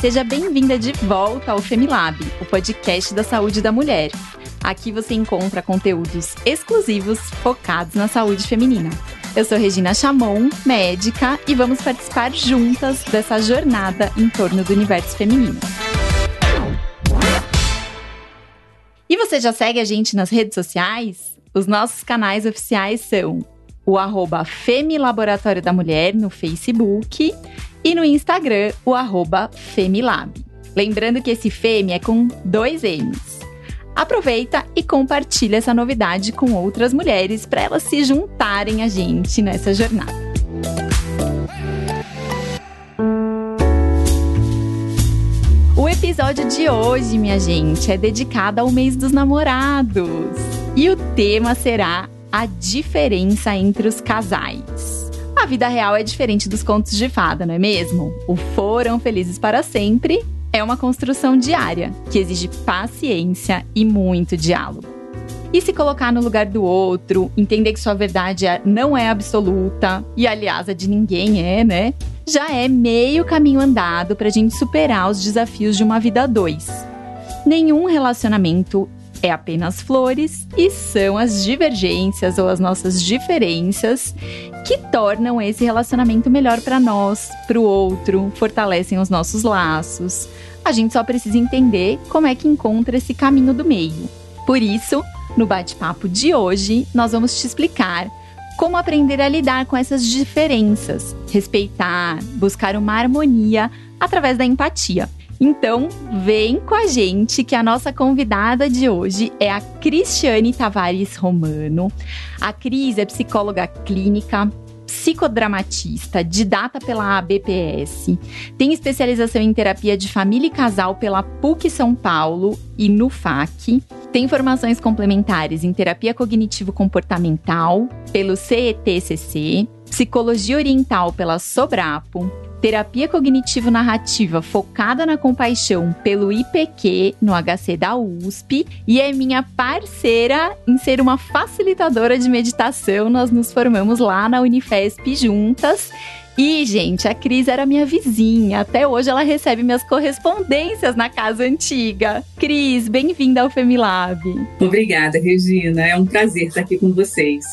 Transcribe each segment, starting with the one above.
seja bem-vinda de volta ao Femilab, o podcast da saúde da mulher. Aqui você encontra conteúdos exclusivos focados na saúde feminina. Eu sou Regina Chamon, médica, e vamos participar juntas dessa jornada em torno do universo feminino. E você já segue a gente nas redes sociais? Os nossos canais oficiais são o arroba Femilaboratório da Mulher no Facebook e no Instagram o arroba Femilab. Lembrando que esse Femi é com dois M's. Aproveita e compartilha essa novidade com outras mulheres para elas se juntarem a gente nessa jornada. O episódio de hoje, minha gente, é dedicado ao mês dos namorados. E o tema será a diferença entre os casais. A vida real é diferente dos contos de fada, não é mesmo? O foram felizes para sempre é uma construção diária que exige paciência e muito diálogo. E se colocar no lugar do outro, entender que sua verdade é, não é absoluta, e aliás, a de ninguém é, né? Já é meio caminho andado para a gente superar os desafios de uma vida a dois. Nenhum relacionamento é apenas flores e são as divergências ou as nossas diferenças que tornam esse relacionamento melhor para nós, para o outro, fortalecem os nossos laços. A gente só precisa entender como é que encontra esse caminho do meio. Por isso, no bate-papo de hoje, nós vamos te explicar como aprender a lidar com essas diferenças, respeitar, buscar uma harmonia através da empatia. Então, vem com a gente que a nossa convidada de hoje é a Cristiane Tavares Romano. A Cris é psicóloga clínica, psicodramatista, didata pela ABPS, tem especialização em terapia de família e casal pela PUC São Paulo e no FAC. Tem formações complementares em terapia cognitivo-comportamental pelo CETCC, psicologia oriental pela Sobrapo, terapia cognitivo-narrativa focada na compaixão pelo IPQ no HC da USP e é minha parceira em ser uma facilitadora de meditação. Nós nos formamos lá na Unifesp juntas. E, gente, a Cris era minha vizinha. Até hoje ela recebe minhas correspondências na casa antiga. Cris, bem-vinda ao Femilab. Obrigada, Regina. É um prazer estar aqui com vocês.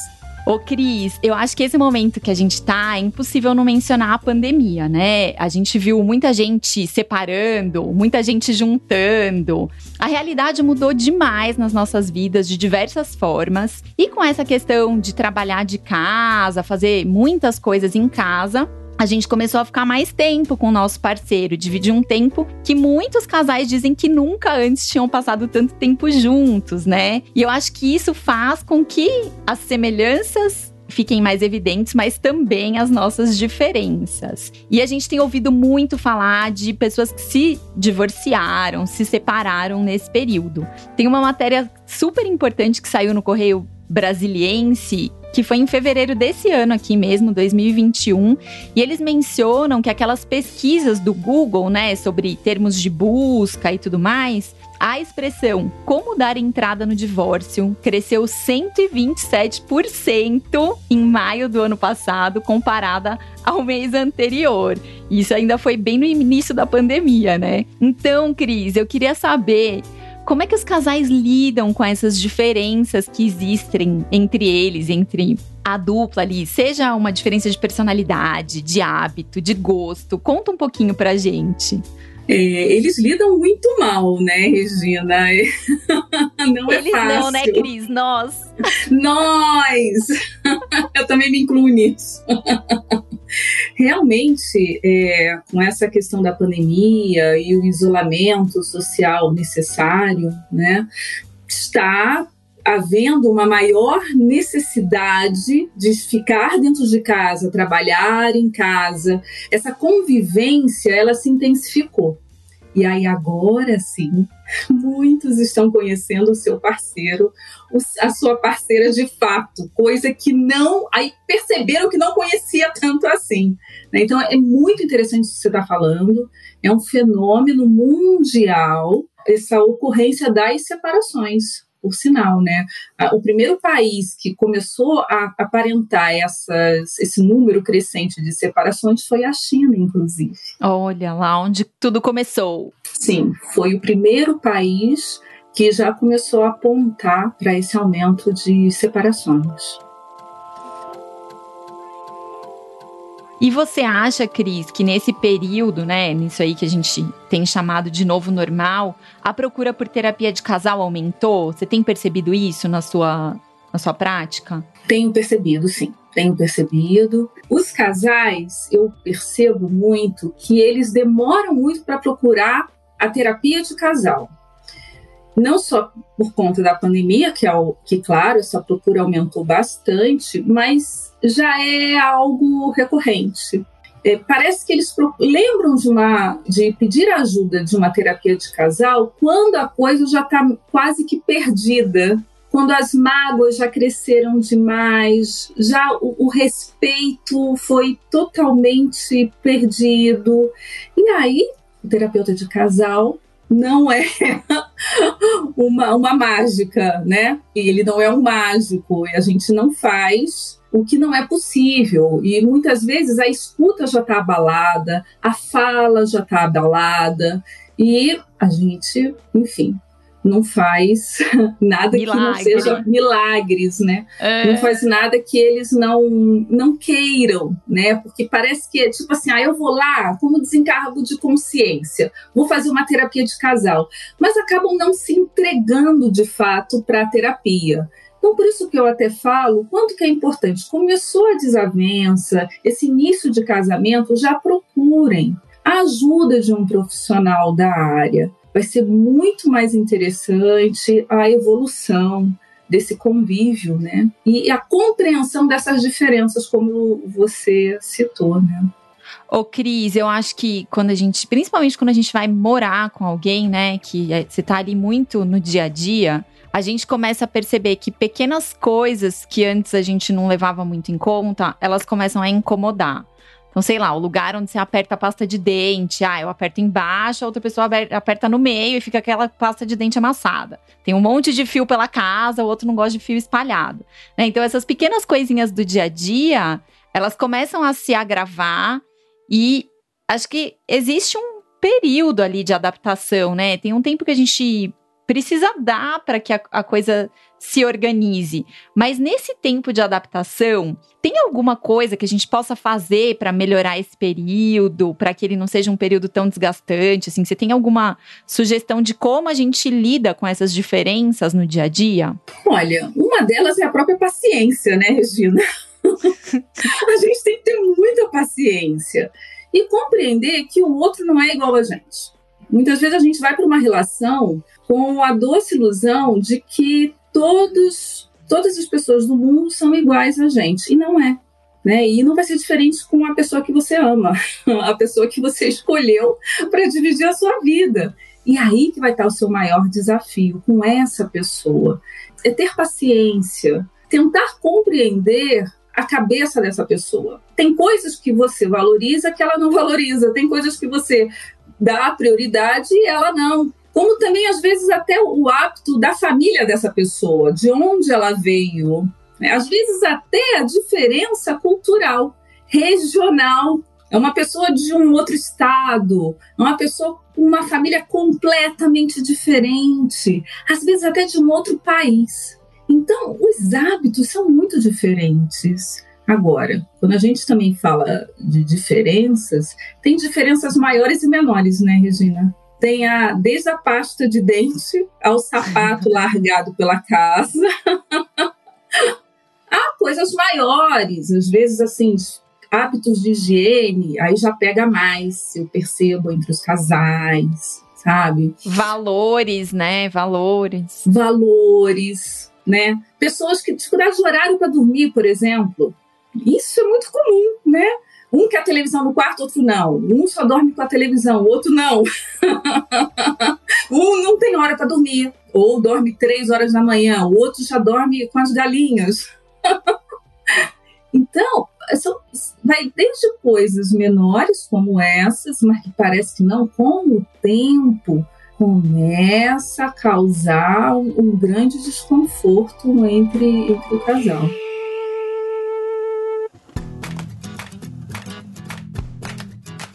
Ô, Cris, eu acho que esse momento que a gente tá, é impossível não mencionar a pandemia, né? A gente viu muita gente separando, muita gente juntando. A realidade mudou demais nas nossas vidas de diversas formas. E com essa questão de trabalhar de casa, fazer muitas coisas em casa, a gente começou a ficar mais tempo com o nosso parceiro, dividir um tempo que muitos casais dizem que nunca antes tinham passado tanto tempo juntos, né? E eu acho que isso faz com que as semelhanças fiquem mais evidentes, mas também as nossas diferenças. E a gente tem ouvido muito falar de pessoas que se divorciaram, se separaram nesse período. Tem uma matéria super importante que saiu no Correio Brasiliense que foi em fevereiro desse ano aqui mesmo, 2021, e eles mencionam que aquelas pesquisas do Google, né, sobre termos de busca e tudo mais, a expressão como dar entrada no divórcio cresceu 127% em maio do ano passado, comparada ao mês anterior. Isso ainda foi bem no início da pandemia, né? Então, Cris, eu queria saber como é que os casais lidam com essas diferenças que existem entre eles, entre a dupla ali, seja uma diferença de personalidade, de hábito, de gosto? Conta um pouquinho pra gente. É, eles lidam muito mal, né, Regina? Não é eles fácil. não, né, Cris? Nós. Nós! Eu também me incluo nisso. Realmente, é, com essa questão da pandemia e o isolamento social necessário, né, está havendo uma maior necessidade de ficar dentro de casa, trabalhar em casa. Essa convivência, ela se intensificou. E aí agora sim, muitos estão conhecendo o seu parceiro, a sua parceira de fato, coisa que não, aí perceberam que não conhecia tanto assim. Né? Então é muito interessante o que você está falando, é um fenômeno mundial essa ocorrência das separações por sinal, né? O primeiro país que começou a aparentar essas, esse número crescente de separações foi a China, inclusive. Olha lá onde tudo começou. Sim, foi o primeiro país que já começou a apontar para esse aumento de separações. E você acha, Cris, que nesse período, né, nisso aí que a gente tem chamado de novo normal, a procura por terapia de casal aumentou? Você tem percebido isso na sua, na sua prática? Tenho percebido, sim. Tenho percebido. Os casais, eu percebo muito que eles demoram muito para procurar a terapia de casal não só por conta da pandemia, que, é o, que claro, essa procura aumentou bastante, mas já é algo recorrente. É, parece que eles lembram de, uma, de pedir ajuda de uma terapia de casal quando a coisa já está quase que perdida, quando as mágoas já cresceram demais, já o, o respeito foi totalmente perdido. E aí, o terapeuta de casal não é uma, uma mágica, né? Ele não é um mágico e a gente não faz o que não é possível. E muitas vezes a escuta já está abalada, a fala já está abalada e a gente, enfim, não faz nada Milagre. que não seja milagres, né? É. Não faz nada que eles não não queiram, né? Porque parece que é tipo assim, ah, eu vou lá como desencargo de consciência, vou fazer uma terapia de casal, mas acabam não se entregando de fato para a terapia. Então, por isso que eu até falo, quanto que é importante. Começou a desavença, esse início de casamento, já procurem a ajuda de um profissional da área vai ser muito mais interessante a evolução desse convívio, né? E a compreensão dessas diferenças, como você citou, né? Ô, Cris, eu acho que quando a gente, principalmente quando a gente vai morar com alguém, né, que é, você tá ali muito no dia a dia, a gente começa a perceber que pequenas coisas que antes a gente não levava muito em conta, elas começam a incomodar. Então, sei lá, o lugar onde você aperta a pasta de dente, ah, eu aperto embaixo, a outra pessoa aperta no meio e fica aquela pasta de dente amassada. Tem um monte de fio pela casa, o outro não gosta de fio espalhado. Né? Então, essas pequenas coisinhas do dia a dia, elas começam a se agravar e acho que existe um período ali de adaptação, né? Tem um tempo que a gente precisa dar para que a, a, coisa se organize. Mas nesse tempo de adaptação, tem alguma coisa que a gente possa fazer para melhorar esse período, para que ele não seja um período tão desgastante? Assim, você tem alguma sugestão de como a gente lida com essas diferenças no dia a dia? Olha, uma delas é a própria paciência, né, Regina? a gente tem que ter muita paciência e compreender que o outro não é igual a gente. Muitas vezes a gente vai para uma relação com a doce ilusão de que todos, todas as pessoas do mundo são iguais a gente. E não é. Né? E não vai ser diferente com a pessoa que você ama, a pessoa que você escolheu para dividir a sua vida. E aí que vai estar o seu maior desafio com essa pessoa. É ter paciência, tentar compreender a cabeça dessa pessoa. Tem coisas que você valoriza que ela não valoriza, tem coisas que você dá prioridade e ela não. Como também, às vezes, até o hábito da família dessa pessoa, de onde ela veio. Né? Às vezes, até a diferença cultural, regional. É uma pessoa de um outro estado, é uma pessoa com uma família completamente diferente, às vezes até de um outro país. Então, os hábitos são muito diferentes. Agora, quando a gente também fala de diferenças, tem diferenças maiores e menores, né, Regina? Tem a, desde a pasta de dente ao sapato largado pela casa. Há coisas maiores, às vezes assim, hábitos de higiene, aí já pega mais, eu percebo, entre os casais, sabe? Valores, né? Valores. Valores, né? Pessoas que dificuldade de horário para dormir, por exemplo. Isso é muito comum, né? Um quer a televisão no quarto, outro não. Um só dorme com a televisão, o outro não. um não tem hora para dormir, ou dorme três horas da manhã, o outro já dorme com as galinhas. então, são, vai desde coisas menores como essas, mas que parece que não, com o tempo começa a causar um grande desconforto entre, entre o casal.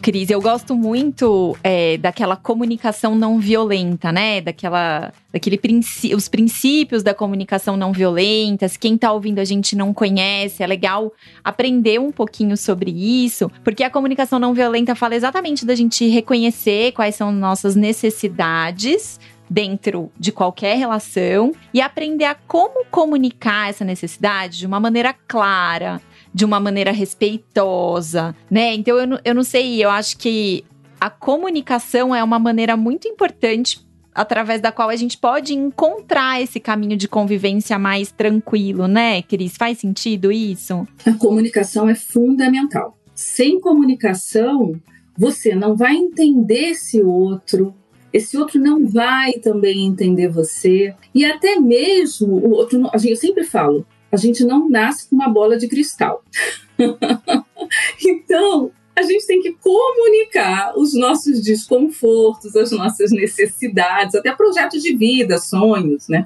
Cris, eu gosto muito é, daquela comunicação não violenta, né? Daquela, daquele princ os princípios da comunicação não violenta. Se quem tá ouvindo a gente não conhece, é legal aprender um pouquinho sobre isso, porque a comunicação não violenta fala exatamente da gente reconhecer quais são nossas necessidades dentro de qualquer relação e aprender a como comunicar essa necessidade de uma maneira clara, de uma maneira respeitosa, né? Então eu, eu não sei, eu acho que a comunicação é uma maneira muito importante através da qual a gente pode encontrar esse caminho de convivência mais tranquilo, né, Cris? Faz sentido isso? A comunicação é fundamental. Sem comunicação, você não vai entender esse outro, esse outro não vai também entender você, e até mesmo o outro, eu sempre falo, a gente não nasce com uma bola de cristal. então, a gente tem que comunicar os nossos desconfortos, as nossas necessidades, até projetos de vida, sonhos, né?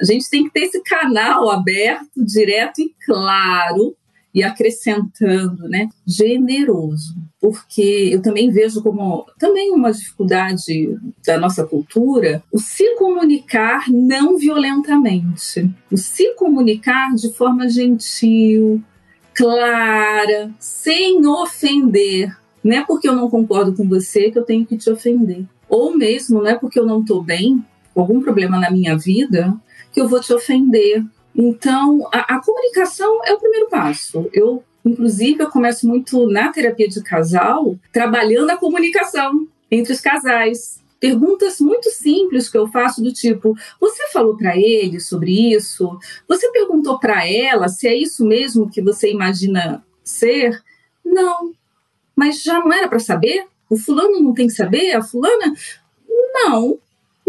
A gente tem que ter esse canal aberto, direto e claro e acrescentando, né, generoso, porque eu também vejo como também uma dificuldade da nossa cultura o se comunicar não violentamente, o se comunicar de forma gentil, clara, sem ofender. Não é porque eu não concordo com você que eu tenho que te ofender. Ou mesmo não é porque eu não estou bem, algum problema na minha vida, que eu vou te ofender então, a, a comunicação é o primeiro passo. Eu Inclusive, eu começo muito na terapia de casal, trabalhando a comunicação entre os casais. Perguntas muito simples que eu faço do tipo: você falou para ele sobre isso? Você perguntou para ela se é isso mesmo que você imagina ser? Não. Mas já não era para saber? O fulano não tem que saber? A fulana? Não.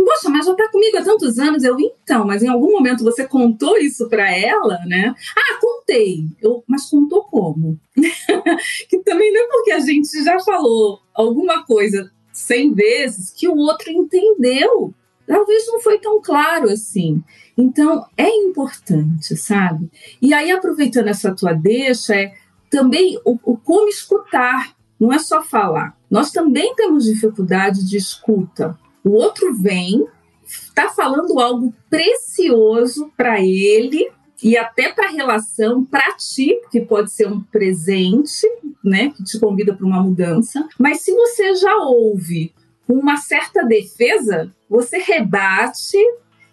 Poxa, mas já tá comigo há tantos anos. Eu, então, mas em algum momento você contou isso para ela, né? Ah, contei. Eu, mas contou como? que também não é porque a gente já falou alguma coisa cem vezes que o outro entendeu. Talvez não foi tão claro assim. Então, é importante, sabe? E aí, aproveitando essa tua deixa, é também o, o como escutar. Não é só falar. Nós também temos dificuldade de escuta o outro vem, está falando algo precioso para ele e até para a relação, para ti, que pode ser um presente, né, que te convida para uma mudança. Mas se você já ouve uma certa defesa, você rebate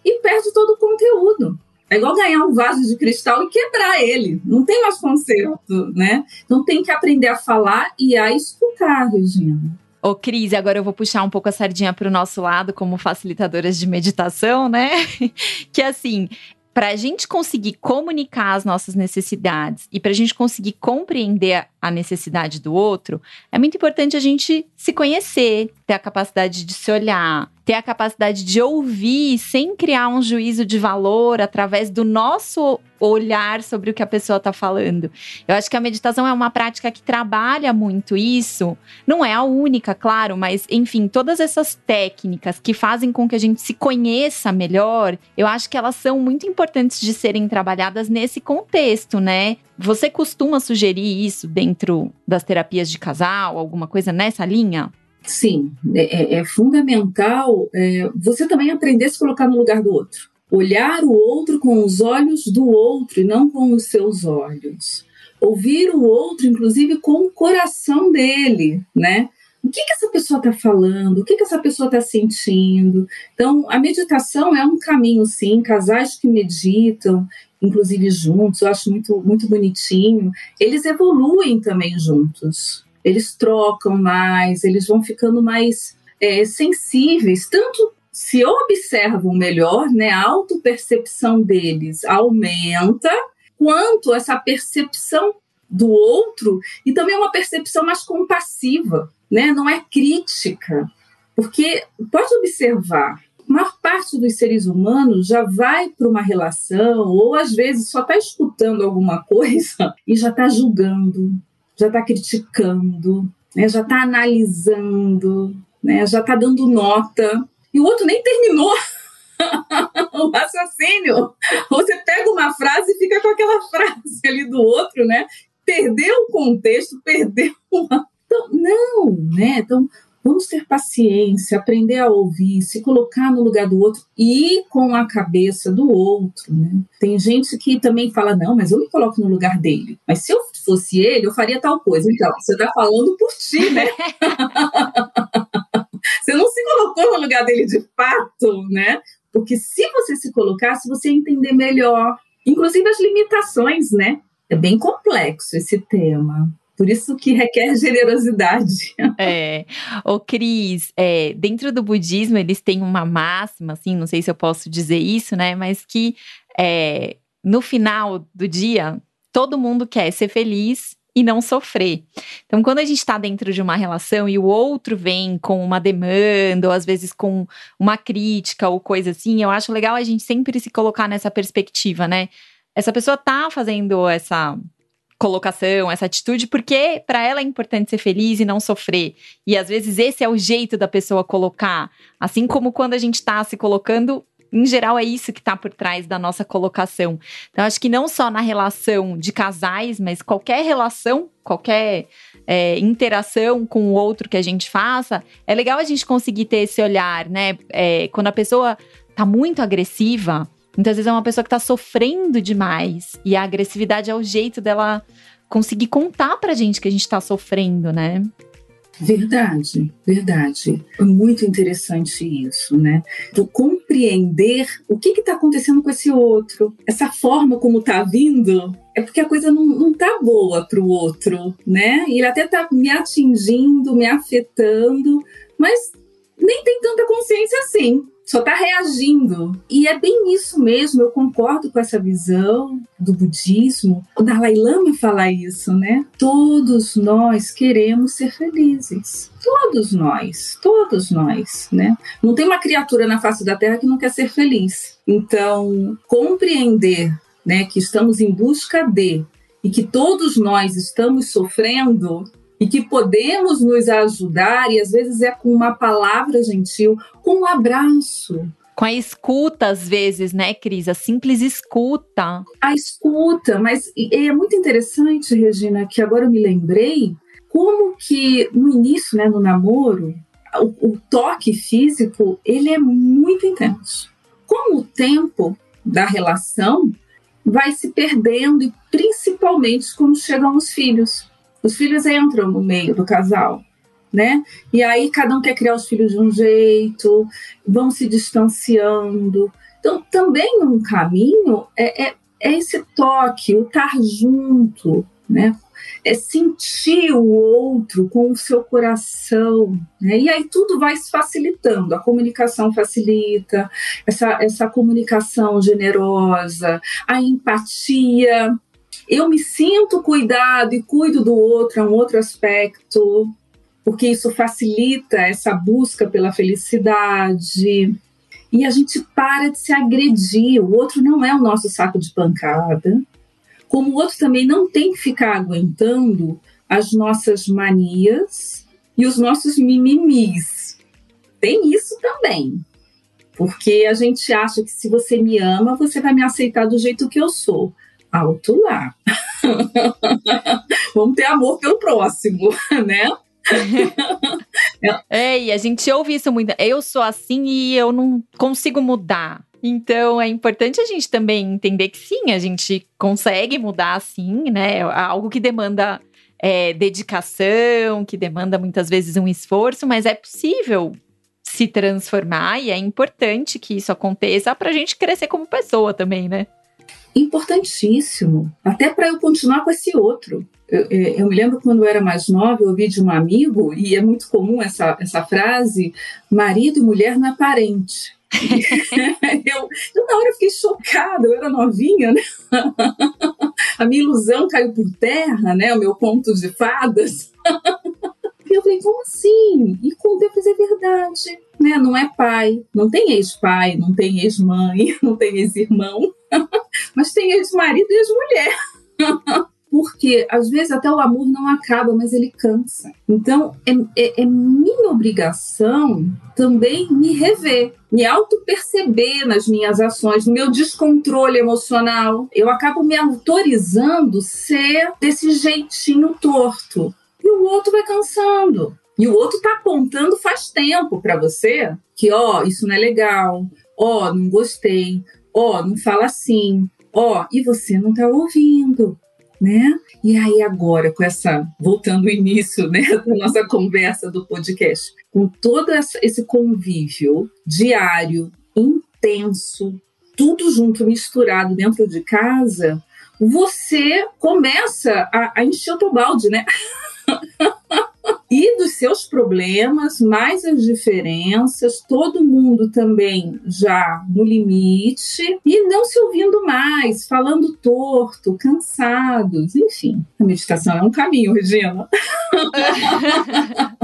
e perde todo o conteúdo. É igual ganhar um vaso de cristal e quebrar ele. Não tem mais conserto, né? Então tem que aprender a falar e a escutar, Regina. Ô, Cris, agora eu vou puxar um pouco a sardinha para o nosso lado como facilitadoras de meditação, né? que assim, para a gente conseguir comunicar as nossas necessidades e para a gente conseguir compreender a necessidade do outro, é muito importante a gente se conhecer, ter a capacidade de se olhar, ter a capacidade de ouvir sem criar um juízo de valor através do nosso olhar sobre o que a pessoa está falando. Eu acho que a meditação é uma prática que trabalha muito isso. Não é a única, claro, mas enfim, todas essas técnicas que fazem com que a gente se conheça melhor, eu acho que elas são muito importantes de serem trabalhadas nesse contexto, né? Você costuma sugerir isso dentro das terapias de casal, alguma coisa nessa linha? Sim, é, é, é fundamental é, você também aprender a se colocar no lugar do outro. Olhar o outro com os olhos do outro e não com os seus olhos. Ouvir o outro, inclusive, com o coração dele, né? O que, que essa pessoa está falando? O que, que essa pessoa está sentindo? Então, a meditação é um caminho, sim. Casais que meditam, inclusive juntos, eu acho muito, muito bonitinho. Eles evoluem também juntos. Eles trocam mais, eles vão ficando mais é, sensíveis, tanto se observam melhor, né, a autopercepção deles aumenta, quanto essa percepção do outro e também uma percepção mais compassiva, né? Não é crítica, porque pode observar, a maior parte dos seres humanos já vai para uma relação ou às vezes só está escutando alguma coisa e já está julgando, já está criticando, né? já está analisando, né? já está dando nota e o outro nem terminou o raciocínio. Você pega uma frase e fica com aquela frase ali do outro, né? Perdeu o contexto, perdeu. Uma... Então, não, né? Então, vamos ter paciência, aprender a ouvir, se colocar no lugar do outro e com a cabeça do outro, né? Tem gente que também fala, não, mas eu me coloco no lugar dele. Mas se eu fosse ele, eu faria tal coisa. Então, você está falando por ti, né? você não se colocou no lugar dele de fato, né? Porque se você se colocasse, você ia entender melhor, inclusive as limitações, né? É bem complexo esse tema. Por isso que requer generosidade. É. Ô, Cris, é, dentro do budismo, eles têm uma máxima, assim, não sei se eu posso dizer isso, né? Mas que é, no final do dia, todo mundo quer ser feliz e não sofrer. Então, quando a gente está dentro de uma relação e o outro vem com uma demanda, ou às vezes com uma crítica ou coisa assim, eu acho legal a gente sempre se colocar nessa perspectiva, né? Essa pessoa tá fazendo essa colocação, essa atitude, porque para ela é importante ser feliz e não sofrer. E às vezes esse é o jeito da pessoa colocar. Assim como quando a gente está se colocando em geral, é isso que está por trás da nossa colocação. Então, acho que não só na relação de casais, mas qualquer relação, qualquer é, interação com o outro que a gente faça, é legal a gente conseguir ter esse olhar, né? É, quando a pessoa está muito agressiva, muitas vezes é uma pessoa que está sofrendo demais. E a agressividade é o jeito dela conseguir contar pra gente que a gente está sofrendo, né? Verdade, verdade. É muito interessante isso, né? Do compreender o que está acontecendo com esse outro. Essa forma como está vindo é porque a coisa não, não tá boa para o outro, né? Ele até está me atingindo, me afetando, mas nem tem tanta consciência assim só está reagindo. E é bem isso mesmo, eu concordo com essa visão do budismo. O Dalai Lama fala isso, né? Todos nós queremos ser felizes. Todos nós, todos nós, né? Não tem uma criatura na face da Terra que não quer ser feliz. Então, compreender, né, que estamos em busca de e que todos nós estamos sofrendo e que podemos nos ajudar, e às vezes é com uma palavra gentil, com um abraço. Com a escuta, às vezes, né, Cris? A simples escuta. A escuta, mas é muito interessante, Regina, que agora eu me lembrei como que no início, né, no namoro, o, o toque físico, ele é muito intenso. Com o tempo da relação, vai se perdendo, e principalmente quando chegam os filhos os filhos entram no meio do casal, né? E aí cada um quer criar os filhos de um jeito, vão se distanciando. Então, também um caminho é, é, é esse toque, o estar junto, né? É sentir o outro com o seu coração, né? E aí tudo vai se facilitando, a comunicação facilita, essa, essa comunicação generosa, a empatia, eu me sinto cuidado e cuido do outro, é um outro aspecto, porque isso facilita essa busca pela felicidade. E a gente para de se agredir. O outro não é o nosso saco de pancada. Como o outro também não tem que ficar aguentando as nossas manias e os nossos mimimis. Tem isso também. Porque a gente acha que se você me ama, você vai me aceitar do jeito que eu sou alto lá. Vamos ter amor pelo próximo, né? é, e a gente ouve isso muito. Eu sou assim e eu não consigo mudar. Então é importante a gente também entender que sim, a gente consegue mudar sim, né? Algo que demanda é, dedicação, que demanda muitas vezes um esforço, mas é possível se transformar e é importante que isso aconteça para a gente crescer como pessoa também, né? Importantíssimo, até para eu continuar com esse outro. Eu, é, eu, me lembro quando eu era mais nova, eu ouvi de um amigo, e é muito comum essa, essa frase: marido e mulher não é parente. eu, eu, na hora, fiquei chocada, eu era novinha, né? A minha ilusão caiu por terra, né? O meu conto de fadas. E eu falei, como assim? E com Deus é verdade, né? Não é pai, não tem ex-pai, não tem ex-mãe, não tem ex-irmão, mas tem ex-marido e ex-mulher. porque às vezes até o amor não acaba, mas ele cansa. Então é, é, é minha obrigação também me rever, me auto-perceber nas minhas ações, no meu descontrole emocional. Eu acabo me autorizando ser desse jeitinho torto. E o outro vai cansando. E o outro tá apontando faz tempo para você que, ó, isso não é legal, ó, não gostei, ó, não fala assim, ó, e você não tá ouvindo né? E aí agora com essa voltando ao início, né, da nossa conversa do podcast, com todo esse convívio diário, intenso, tudo junto misturado dentro de casa, você começa a, a encher o teu balde, né? e dos seus problemas, mais as diferenças, todo mundo também já no limite e não se ouvindo mais, falando torto, cansados, enfim. A meditação é um caminho, Regina.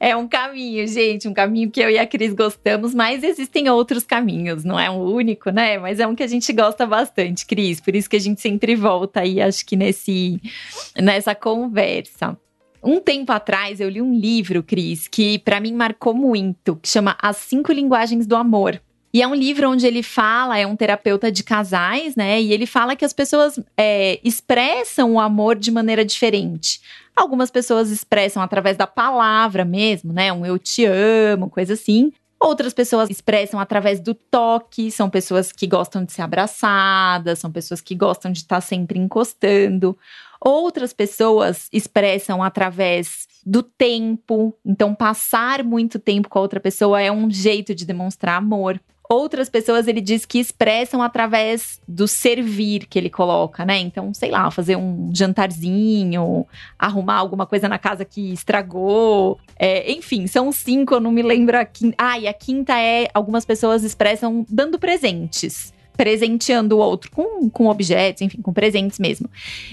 é um caminho, gente, um caminho que eu e a Cris gostamos, mas existem outros caminhos, não é um único, né? Mas é um que a gente gosta bastante, Cris, por isso que a gente sempre volta aí, acho que nesse nessa conversa. Um tempo atrás eu li um livro, Cris, que para mim marcou muito, que chama As Cinco Linguagens do Amor. E é um livro onde ele fala, é um terapeuta de casais, né? E ele fala que as pessoas é, expressam o amor de maneira diferente. Algumas pessoas expressam através da palavra mesmo, né? Um eu te amo, coisa assim. Outras pessoas expressam através do toque, são pessoas que gostam de ser abraçadas, são pessoas que gostam de estar sempre encostando. Outras pessoas expressam através do tempo, então passar muito tempo com a outra pessoa é um jeito de demonstrar amor. Outras pessoas ele diz que expressam através do servir que ele coloca, né? Então, sei lá, fazer um jantarzinho, arrumar alguma coisa na casa que estragou. É, enfim, são cinco, eu não me lembro a quinta. Ah, e a quinta é algumas pessoas expressam dando presentes presenteando o outro com, com objetos, enfim, com presentes mesmo.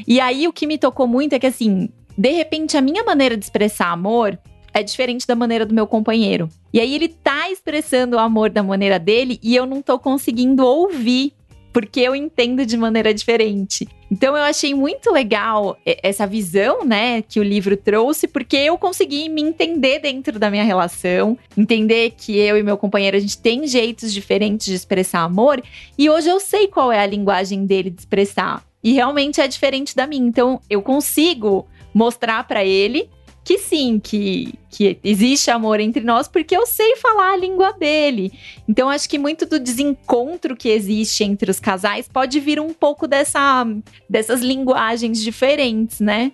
E aí o que me tocou muito é que assim, de repente a minha maneira de expressar amor é diferente da maneira do meu companheiro. E aí ele tá expressando o amor da maneira dele e eu não tô conseguindo ouvir porque eu entendo de maneira diferente. Então eu achei muito legal essa visão, né, que o livro trouxe, porque eu consegui me entender dentro da minha relação, entender que eu e meu companheiro a gente tem jeitos diferentes de expressar amor, e hoje eu sei qual é a linguagem dele de expressar. E realmente é diferente da minha. Então eu consigo mostrar para ele que sim, que, que existe amor entre nós, porque eu sei falar a língua dele. Então, acho que muito do desencontro que existe entre os casais pode vir um pouco dessa, dessas linguagens diferentes, né?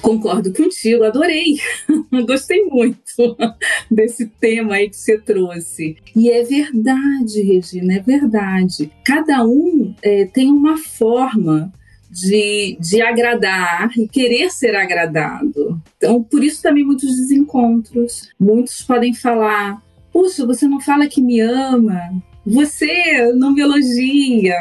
Concordo contigo, adorei. Gostei muito desse tema aí que você trouxe. E é verdade, Regina, é verdade. Cada um é, tem uma forma de, de agradar e querer ser agradado. Então, por isso também muitos desencontros. Muitos podem falar: Puxa, você não fala que me ama, você não me elogia,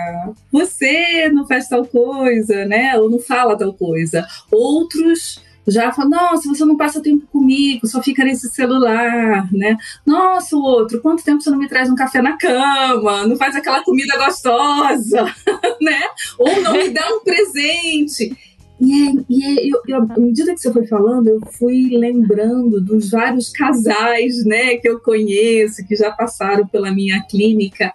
você não faz tal coisa, né? Ou não fala tal coisa. Outros já fala, nossa, você não passa tempo comigo, só fica nesse celular, né? Nossa, o outro, quanto tempo você não me traz um café na cama, não faz aquela comida gostosa, né? Ou não me dá um presente. E, é, e é, eu, eu, à medida que você foi falando, eu fui lembrando dos vários casais, né, que eu conheço, que já passaram pela minha clínica.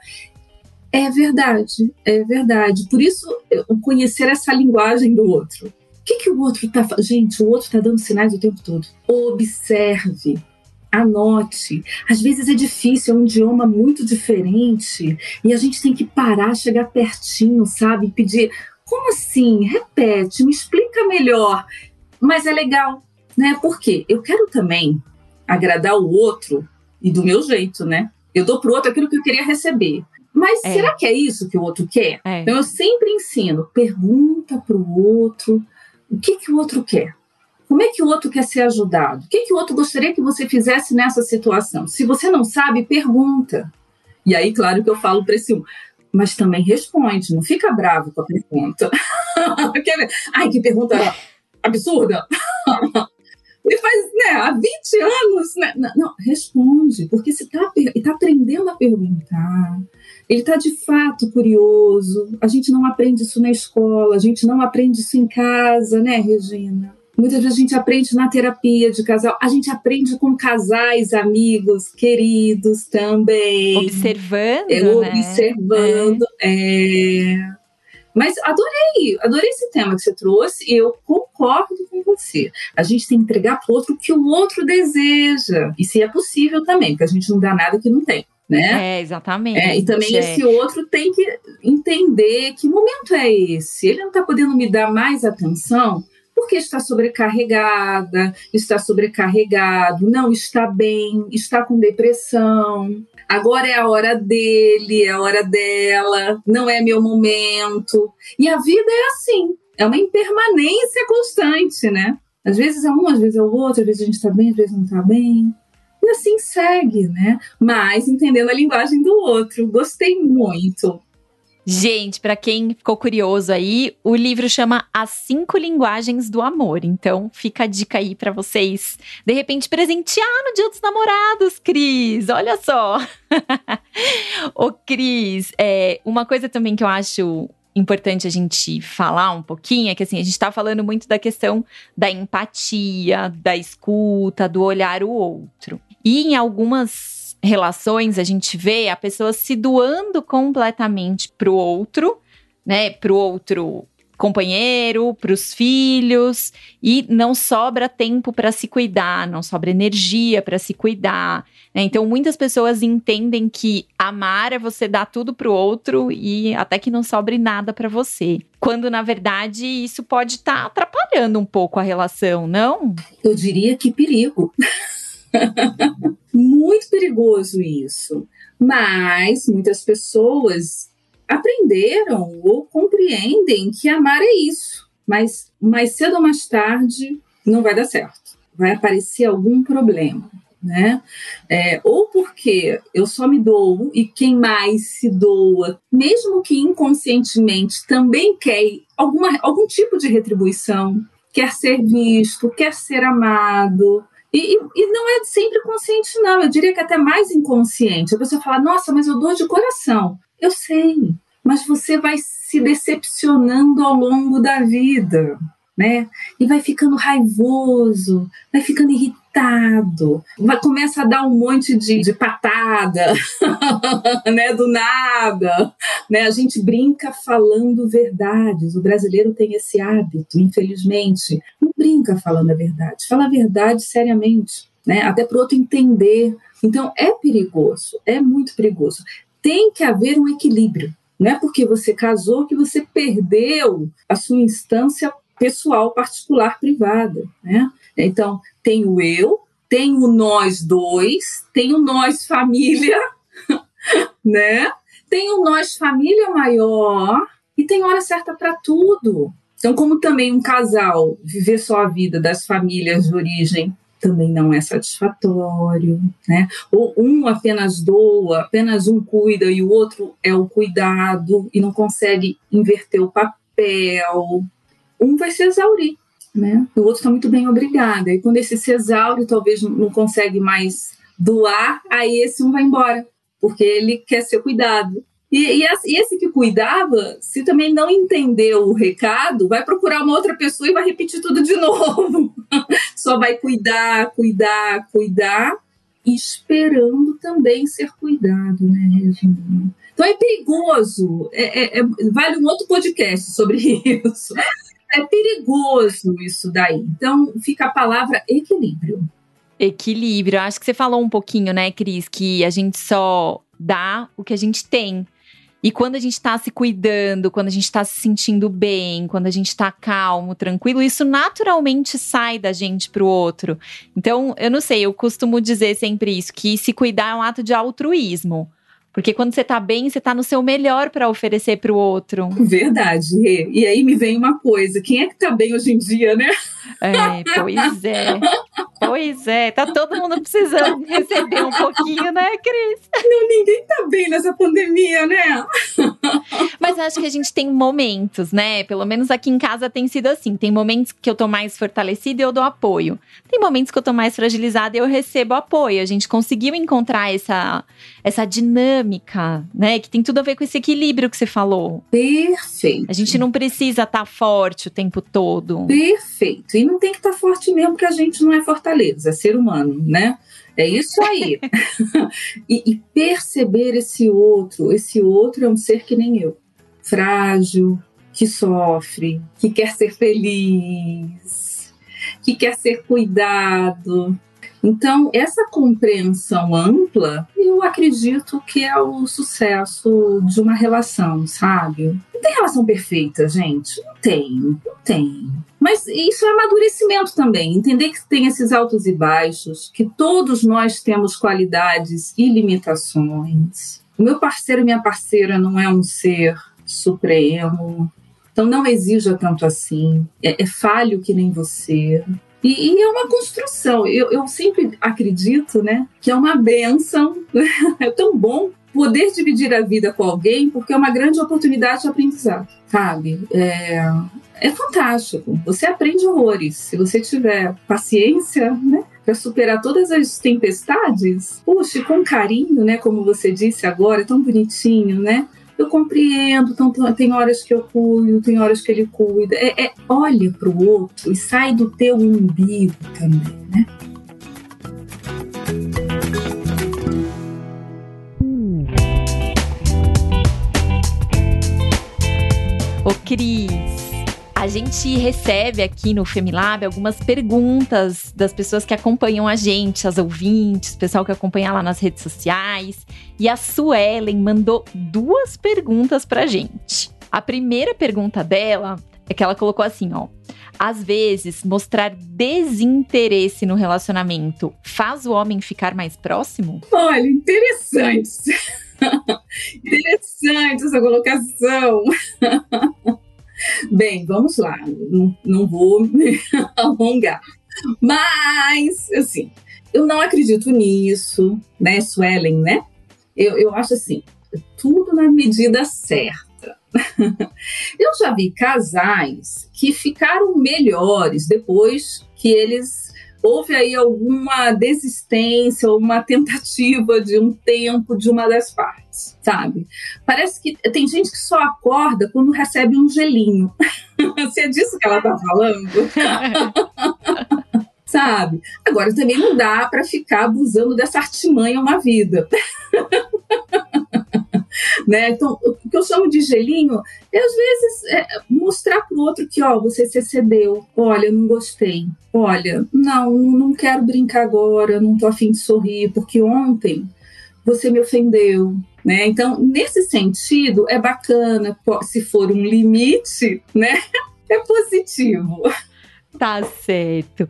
É verdade, é verdade. Por isso, conhecer essa linguagem do outro que, que o outro está Gente, o outro está dando sinais o tempo todo. Observe, anote. Às vezes é difícil, é um idioma muito diferente e a gente tem que parar, chegar pertinho, sabe? Pedir, como assim? Repete, me explica melhor. Mas é legal, né? Porque eu quero também agradar o outro e do meu jeito, né? Eu dou pro outro aquilo que eu queria receber. Mas é. será que é isso que o outro quer? É. Então eu sempre ensino, pergunta pro outro, o que, que o outro quer? Como é que o outro quer ser ajudado? O que, que o outro gostaria que você fizesse nessa situação? Se você não sabe, pergunta. E aí, claro que eu falo para esse um, mas também responde, não fica bravo com a pergunta. Ai, que pergunta absurda! E faz, né, há 20 anos, né? Não, responde, porque você está tá aprendendo a perguntar, ele está de fato curioso. A gente não aprende isso na escola, a gente não aprende isso em casa, né, Regina? Muitas vezes a gente aprende na terapia de casal, a gente aprende com casais, amigos, queridos também. Observando. É, né? Observando. É. é. Mas adorei, adorei esse tema que você trouxe e eu concordo com você. A gente tem que entregar para o outro o que o outro deseja. E se é possível também, porque a gente não dá nada que não tem. Né? É, exatamente. É, e também é. esse outro tem que entender que momento é esse. Ele não está podendo me dar mais atenção porque está sobrecarregada, está sobrecarregado, não está bem, está com depressão. Agora é a hora dele, é a hora dela, não é meu momento. E a vida é assim, é uma impermanência constante, né? Às vezes é um, às vezes é o outro, às vezes a gente está bem, às vezes não está bem. E assim segue, né? Mas entendendo a linguagem do outro. Gostei muito. Gente, para quem ficou curioso aí, o livro chama As Cinco Linguagens do Amor. Então, fica a dica aí para vocês, de repente, presentear no Dia dos Namorados, Cris. Olha só. Ô, Cris, é, uma coisa também que eu acho importante a gente falar um pouquinho é que assim, a gente está falando muito da questão da empatia, da escuta, do olhar o outro. E em algumas relações a gente vê a pessoa se doando completamente para o outro, né? Para o outro companheiro, para os filhos e não sobra tempo para se cuidar, não sobra energia para se cuidar. Né? Então, muitas pessoas entendem que amar é você dar tudo para o outro e até que não sobre nada para você. Quando na verdade isso pode estar tá atrapalhando um pouco a relação, não? Eu diria que perigo. Muito perigoso isso. Mas muitas pessoas aprenderam ou compreendem que amar é isso. Mas mais cedo ou mais tarde não vai dar certo. Vai aparecer algum problema. Né? É, ou porque eu só me dou e quem mais se doa, mesmo que inconscientemente, também quer alguma, algum tipo de retribuição, quer ser visto, quer ser amado, e, e, não é sempre consciente, não. Eu diria que é até mais inconsciente. A pessoa fala, nossa, mas eu dou de coração. Eu sei, mas você vai se decepcionando ao longo da vida, né? E vai ficando raivoso, vai ficando irritado, vai começa a dar um monte de, de patada, né? Do nada, né? A gente brinca falando verdades. O brasileiro tem esse hábito, infelizmente. Não brinca falando a verdade, fala a verdade seriamente, né? Até para o outro entender. Então é perigoso, é muito perigoso. Tem que haver um equilíbrio. Não é porque você casou que você perdeu a sua instância pessoal, particular, privada. Né? Então, tem o eu, tem o nós dois, tem o nós família, né? Tem o nós família maior e tem hora certa para tudo. Então, como também um casal viver só a vida das famílias de origem também não é satisfatório, né? Ou um apenas doa, apenas um cuida e o outro é o cuidado e não consegue inverter o papel, um vai se exaurir, né? O outro está muito bem, obrigada. E quando esse se exaure, talvez não consegue mais doar, aí esse um vai embora, porque ele quer ser cuidado. E, e, esse que cuidava, se também não entendeu o recado, vai procurar uma outra pessoa e vai repetir tudo de novo. Só vai cuidar, cuidar, cuidar, esperando também ser cuidado, né, Regina? Então é perigoso. É, é, é, vale um outro podcast sobre isso é perigoso isso daí. Então, fica a palavra equilíbrio. Equilíbrio. Acho que você falou um pouquinho, né, Cris, que a gente só dá o que a gente tem. E quando a gente está se cuidando, quando a gente está se sentindo bem, quando a gente está calmo, tranquilo, isso naturalmente sai da gente para o outro. Então, eu não sei, eu costumo dizer sempre isso, que se cuidar é um ato de altruísmo. Porque quando você tá bem, você tá no seu melhor para oferecer para o outro. Verdade. E aí me vem uma coisa: quem é que tá bem hoje em dia, né? É, pois é. Pois é, tá todo mundo precisando receber um pouquinho, né, Cris? Não, ninguém tá bem nessa pandemia, né? Mas acho que a gente tem momentos, né? Pelo menos aqui em casa tem sido assim. Tem momentos que eu tô mais fortalecida e eu dou apoio. Tem momentos que eu tô mais fragilizada e eu recebo apoio. A gente conseguiu encontrar essa, essa dinâmica, né? Que tem tudo a ver com esse equilíbrio que você falou. Perfeito. A gente não precisa estar tá forte o tempo todo. Perfeito. E não tem que estar tá forte mesmo, porque a gente não é fortaleza, é ser humano, né? É isso aí. e, e, perceber esse outro, esse outro é um ser que nem eu, frágil, que sofre, que quer ser feliz, que quer ser cuidado. Então, essa compreensão ampla, eu acredito que é o sucesso de uma relação, sabe? Não tem relação perfeita, gente. Não tem, não tem. Mas isso é amadurecimento também, entender que tem esses altos e baixos, que todos nós temos qualidades e limitações. O meu parceiro, minha parceira não é um ser supremo, então não exija tanto assim, é, é falho que nem você. E, e, é uma construção. Eu, eu sempre acredito, né, que é uma benção. é tão bom poder dividir a vida com alguém, porque é uma grande oportunidade de aprendizado, sabe? É, é fantástico. Você aprende horrores. Se você tiver paciência, né? Para superar todas as tempestades, puxa, com carinho, né? Como você disse agora, tão bonitinho, né? Eu compreendo, então tem horas que eu cuido, tem horas que ele cuida. É, é olha para o outro e sai do teu umbigo também, né? Cris, a gente recebe aqui no Femilab algumas perguntas das pessoas que acompanham a gente, as ouvintes, o pessoal que acompanha lá nas redes sociais. E a Suelen mandou duas perguntas pra gente. A primeira pergunta dela é que ela colocou assim, ó. Às vezes, mostrar desinteresse no relacionamento faz o homem ficar mais próximo? Olha, interessante. interessante essa colocação. Bem, vamos lá, não, não vou me alongar. Mas, assim, eu não acredito nisso, né, Swellen, né? Eu, eu acho assim, tudo na medida certa. eu já vi casais que ficaram melhores depois que eles houve aí alguma desistência uma tentativa de um tempo de uma das partes, sabe? Parece que tem gente que só acorda quando recebe um gelinho. Se é disso que ela tá falando? sabe? Agora também não dá para ficar abusando dessa artimanha uma vida. né? Então, o que eu chamo de gelinho é às vezes é, mostrar para o outro que, ó, você se excedeu, olha, não gostei, olha, não, não quero brincar agora, não tô afim de sorrir, porque ontem você me ofendeu, né? Então, nesse sentido, é bacana, se for um limite, né? É positivo. Tá certo.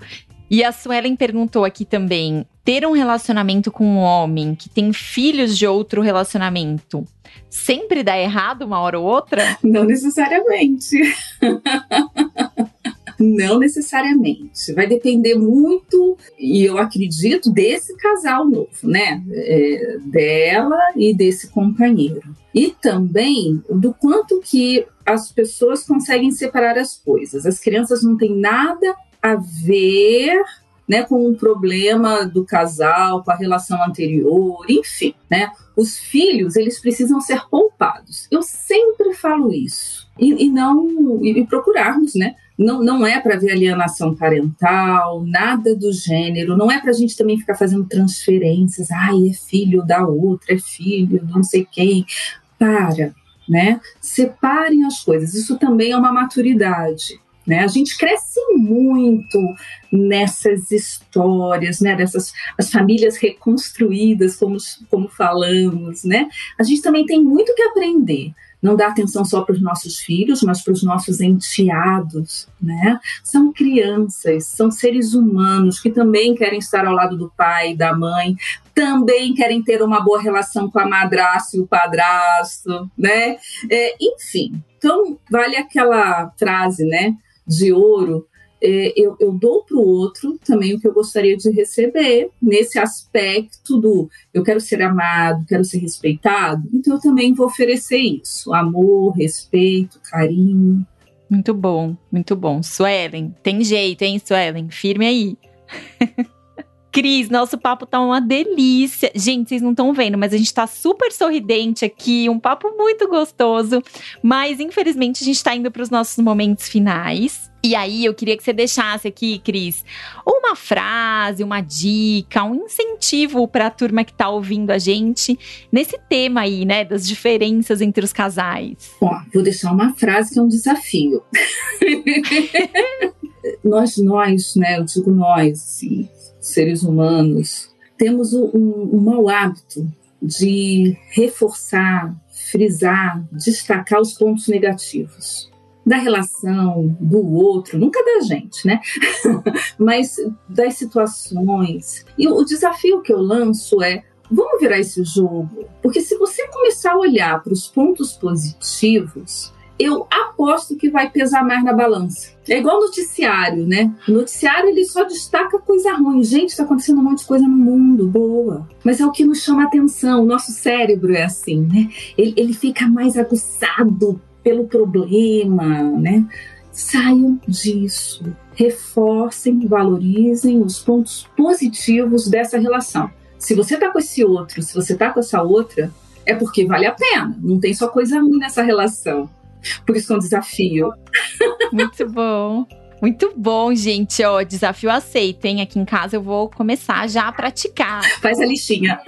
E a Suelen perguntou aqui também: ter um relacionamento com um homem que tem filhos de outro relacionamento sempre dá errado uma hora ou outra? Não necessariamente. Não necessariamente. Vai depender muito, e eu acredito, desse casal novo, né? É, dela e desse companheiro. E também do quanto que as pessoas conseguem separar as coisas. As crianças não têm nada a ver né, com o problema do casal, com a relação anterior, enfim, né? Os filhos, eles precisam ser poupados. Eu sempre falo isso. E, e não e procurarmos, né? Não, não é para ver alienação parental, nada do gênero. Não é para a gente também ficar fazendo transferências. Ai, é filho da outra, é filho não sei quem. Para, né? Separem as coisas. Isso também é uma maturidade. Né? A gente cresce muito nessas histórias, né? dessas as famílias reconstruídas, como, como falamos. Né? A gente também tem muito que aprender. Não dá atenção só para os nossos filhos, mas para os nossos enteados. Né? São crianças, são seres humanos que também querem estar ao lado do pai da mãe, também querem ter uma boa relação com a madrasta e o padrasto, né? É, enfim, então vale aquela frase, né? De ouro é, eu, eu, dou para o outro também o que eu gostaria de receber, nesse aspecto do eu quero ser amado, quero ser respeitado, então eu também vou oferecer isso: amor, respeito, carinho. Muito bom, muito bom. Suelen, tem jeito, hein, Suelen? Firme aí. Cris, nosso papo tá uma delícia. Gente, vocês não estão vendo, mas a gente tá super sorridente aqui, um papo muito gostoso. Mas infelizmente a gente tá indo para os nossos momentos finais. E aí, eu queria que você deixasse aqui, Cris, uma frase, uma dica, um incentivo para a turma que está ouvindo a gente nesse tema aí, né, das diferenças entre os casais. Ó, vou deixar uma frase que é um desafio. nós, nós, né, eu digo nós, assim, seres humanos, temos um, um mau hábito de reforçar, frisar, destacar os pontos negativos da relação do outro, nunca da gente, né? Mas das situações. E o desafio que eu lanço é vamos virar esse jogo, porque se você começar a olhar para os pontos positivos, eu aposto que vai pesar mais na balança. É igual noticiário, né? Noticiário ele só destaca coisa ruim. Gente, está acontecendo um monte de coisa no mundo, boa. Mas é o que nos chama a atenção. O nosso cérebro é assim, né? Ele, ele fica mais aguçado pelo problema, né? Saiam disso. Reforcem, valorizem os pontos positivos dessa relação. Se você tá com esse outro, se você tá com essa outra, é porque vale a pena. Não tem só coisa ruim nessa relação. Por isso é um desafio. Muito bom. Muito bom, gente. Ó, desafio aceito, hein? Aqui em casa eu vou começar já a praticar. Faz a listinha.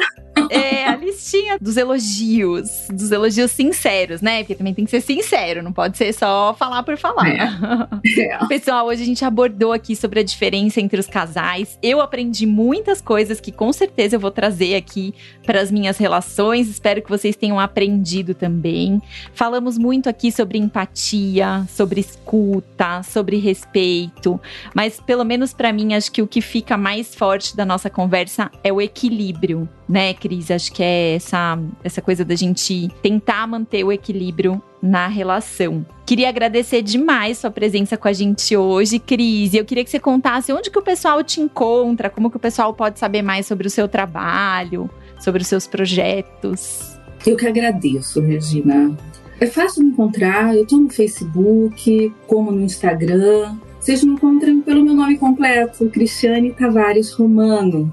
É, a listinha dos elogios, dos elogios sinceros, né? Porque também tem que ser sincero, não pode ser só falar por falar. É. É. Pessoal, hoje a gente abordou aqui sobre a diferença entre os casais. Eu aprendi muitas coisas que com certeza eu vou trazer aqui para as minhas relações. Espero que vocês tenham aprendido também. Falamos muito aqui sobre empatia, sobre escuta, sobre respeito, mas pelo menos para mim acho que o que fica mais forte da nossa conversa é o equilíbrio né, Cris? Acho que é essa, essa coisa da gente tentar manter o equilíbrio na relação. Queria agradecer demais sua presença com a gente hoje, Cris. Eu queria que você contasse onde que o pessoal te encontra, como que o pessoal pode saber mais sobre o seu trabalho, sobre os seus projetos. Eu que agradeço, Regina. É fácil me encontrar, eu estou no Facebook, como no Instagram. Vocês me encontram pelo meu nome completo, Cristiane Tavares Romano.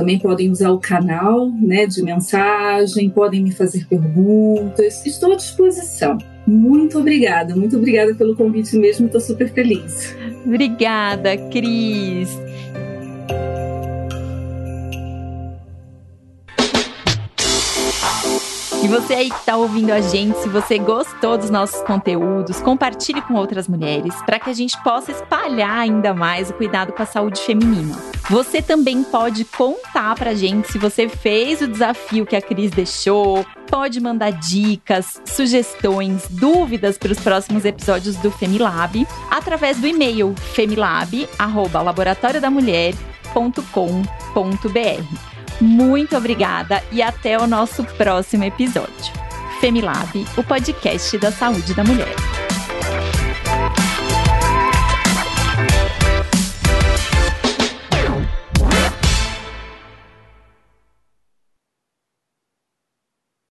Também podem usar o canal né, de mensagem, podem me fazer perguntas. Estou à disposição. Muito obrigada, muito obrigada pelo convite mesmo, estou super feliz. Obrigada, Cris. Você aí que está ouvindo a gente, se você gostou dos nossos conteúdos, compartilhe com outras mulheres para que a gente possa espalhar ainda mais o cuidado com a saúde feminina. Você também pode contar pra gente se você fez o desafio que a Cris deixou, pode mandar dicas, sugestões, dúvidas para os próximos episódios do Femilab através do e-mail femilab@laboratoriodamulher.com.br. Muito obrigada e até o nosso próximo episódio. Femilab, o podcast da saúde da mulher.